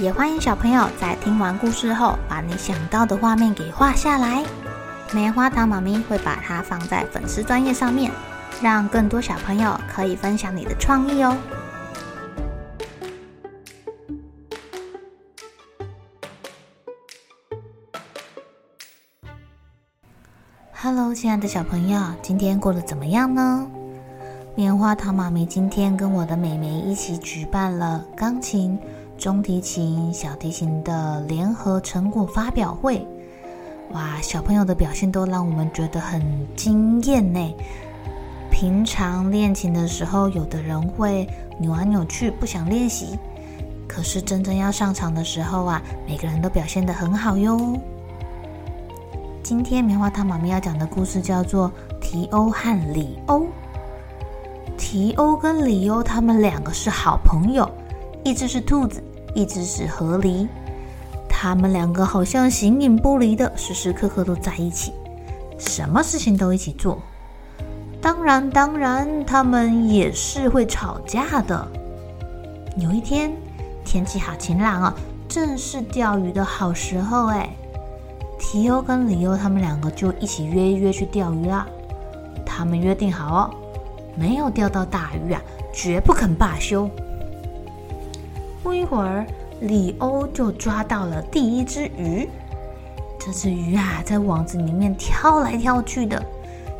也欢迎小朋友在听完故事后，把你想到的画面给画下来。棉花糖妈咪会把它放在粉丝专页上面，让更多小朋友可以分享你的创意哦。Hello，亲爱的小朋友，今天过得怎么样呢？棉花糖妈咪今天跟我的妹妹一起举办了钢琴。中提琴、小提琴的联合成果发表会，哇！小朋友的表现都让我们觉得很惊艳呢。平常练琴的时候，有的人会扭来扭去，不想练习。可是真正要上场的时候啊，每个人都表现得很好哟。今天棉花糖妈咪要讲的故事叫做《提欧和里欧》。提欧跟里欧他们两个是好朋友。一只是兔子，一只是河狸，他们两个好像形影不离的，时时刻刻都在一起，什么事情都一起做。当然，当然，他们也是会吵架的。有一天，天气好晴朗哦，正是钓鱼的好时候哎。提欧跟里欧他们两个就一起约一约去钓鱼啦。他们约定好哦，没有钓到大鱼啊，绝不肯罢休。不一会儿，里欧就抓到了第一只鱼。这只鱼啊，在网子里面跳来跳去的，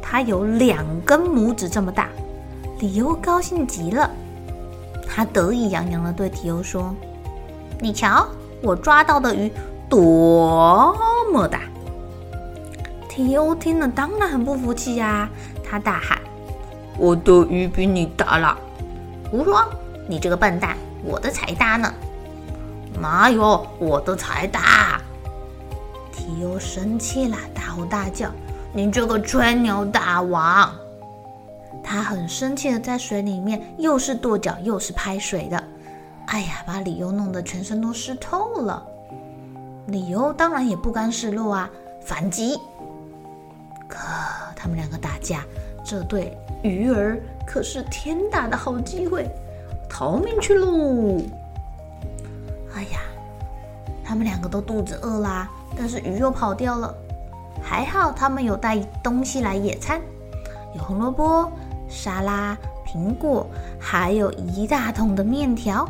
它有两根拇指这么大。里欧高兴极了，他得意洋洋的对提欧说：“你瞧，我抓到的鱼多么大！”提欧听了当然很不服气呀，他大喊：“我的鱼比你大啦！胡说，你这个笨蛋！”我的才大呢！哪有我的才大？提欧生气了，大吼大叫：“你这个吹牛大王！”他很生气的在水里面又是跺脚又是拍水的，哎呀，把里欧弄得全身都湿透了。里欧当然也不甘示弱啊，反击。可他们两个打架，这对鱼儿可是天大的好机会。逃命去喽！哎呀，他们两个都肚子饿啦，但是鱼又跑掉了。还好他们有带东西来野餐，有红萝卜、沙拉、苹果，还有一大桶的面条。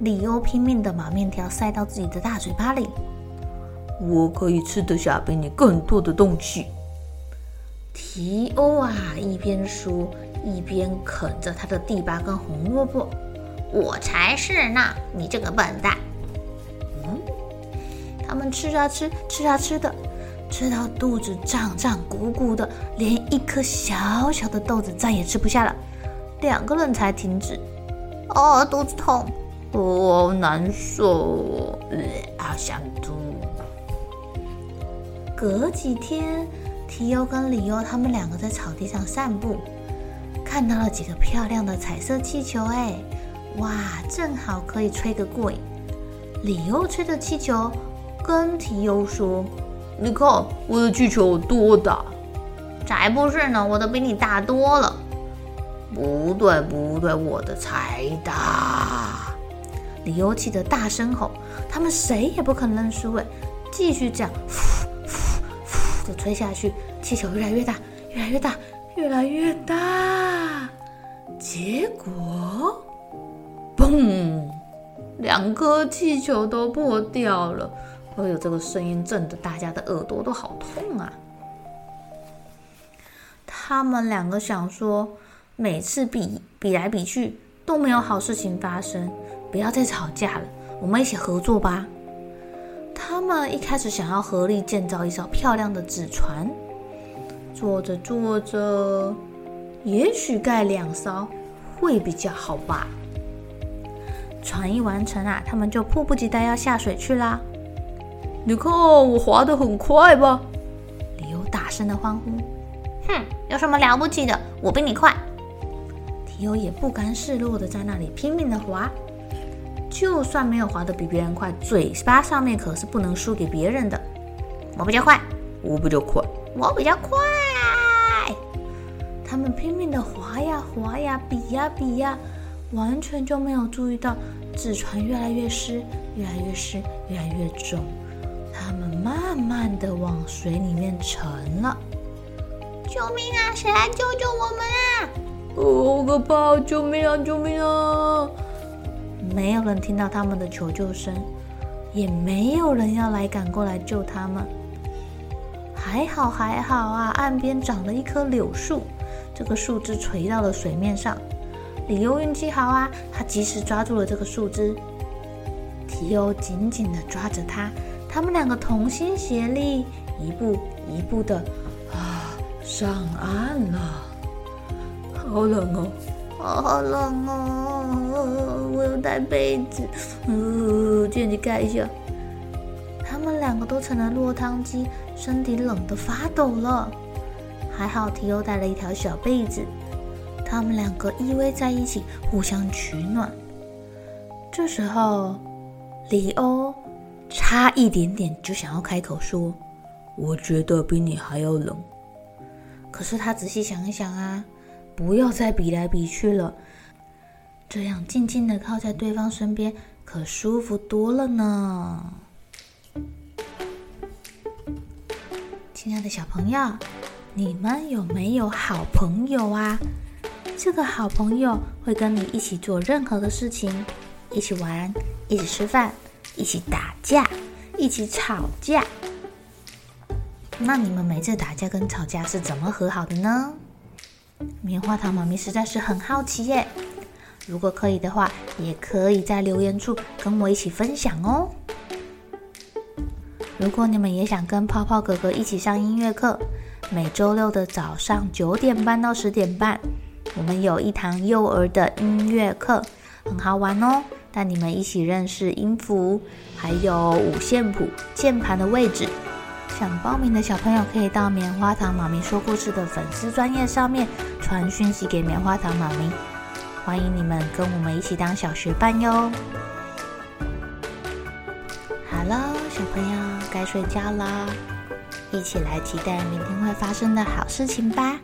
里欧拼命的把面条塞到自己的大嘴巴里，我可以吃得下比你更多的东西。提欧啊，一边说。一边啃着他的地巴跟红萝卜，我才是呢！你这个笨蛋。嗯，他们吃啊吃，吃啊吃的，吃到肚子胀胀鼓鼓的，连一颗小小的豆子再也吃不下了，两个人才停止。哦，肚子痛，哦，难受，呃，好想吐。隔几天，提欧跟里欧他们两个在草地上散步。看到了几个漂亮的彩色气球，哎，哇，正好可以吹个过瘾。里欧吹着气球，跟提欧说：“你看我的气球多大？”“才不是呢，我的比你大多了。”“不对，不对，我的才大。”里欧气得大声吼，他们谁也不肯认输，哎，继续这样，的吹下去，气球越来越大，越来越大。越来越大，结果，嘣，两颗气球都破掉了。哎呦，这个声音震得大家的耳朵都好痛啊！他们两个想说，每次比比来比去都没有好事情发生，不要再吵架了，我们一起合作吧。他们一开始想要合力建造一艘漂亮的纸船。做着做着，也许盖两艘会比较好吧。船一完成啊，他们就迫不及待要下水去啦。你看我划得很快吧？里欧大声的欢呼。哼，有什么了不起的？我比你快。提欧也不甘示弱的在那里拼命的划。就算没有划得比别人快，嘴巴上面可是不能输给别人的。我比较快，我比较快，我比较快。他们拼命的划呀划呀，比呀比呀，完全就没有注意到纸船越来越湿，越来越湿，越来越重。他们慢慢的往水里面沉了。救命啊！谁来救救我们啊？哦，好可怕！救命啊！救命啊！没有人听到他们的求救声，也没有人要来赶过来救他们。还好还好啊，岸边长了一棵柳树，这个树枝垂到了水面上。里欧运气好啊，他及时抓住了这个树枝。提欧紧紧地抓着它，他们两个同心协力，一步一步的啊上岸了。好冷，哦，好冷哦，我有带被子，呃，借你盖一下。他们两个都成了落汤鸡，身体冷得发抖了。还好提欧带了一条小被子，他们两个依偎在一起，互相取暖。这时候，里欧差一点点就想要开口说：“我觉得比你还要冷。”可是他仔细想一想啊。不要再比来比去了，这样静静的靠在对方身边可舒服多了呢。亲爱的小朋友，你们有没有好朋友啊？这个好朋友会跟你一起做任何的事情，一起玩，一起吃饭，一起打架，一起吵架。那你们每次打架跟吵架是怎么和好的呢？棉花糖妈咪实在是很好奇耶，如果可以的话，也可以在留言处跟我一起分享哦。如果你们也想跟泡泡哥哥一起上音乐课，每周六的早上九点半到十点半，我们有一堂幼儿的音乐课，很好玩哦，带你们一起认识音符，还有五线谱、键盘的位置。想报名的小朋友可以到棉花糖妈咪说故事的粉丝专业上面传讯息给棉花糖妈咪，欢迎你们跟我们一起当小学伴哟。好了，小朋友该睡觉啦，一起来期待明天会发生的好事情吧。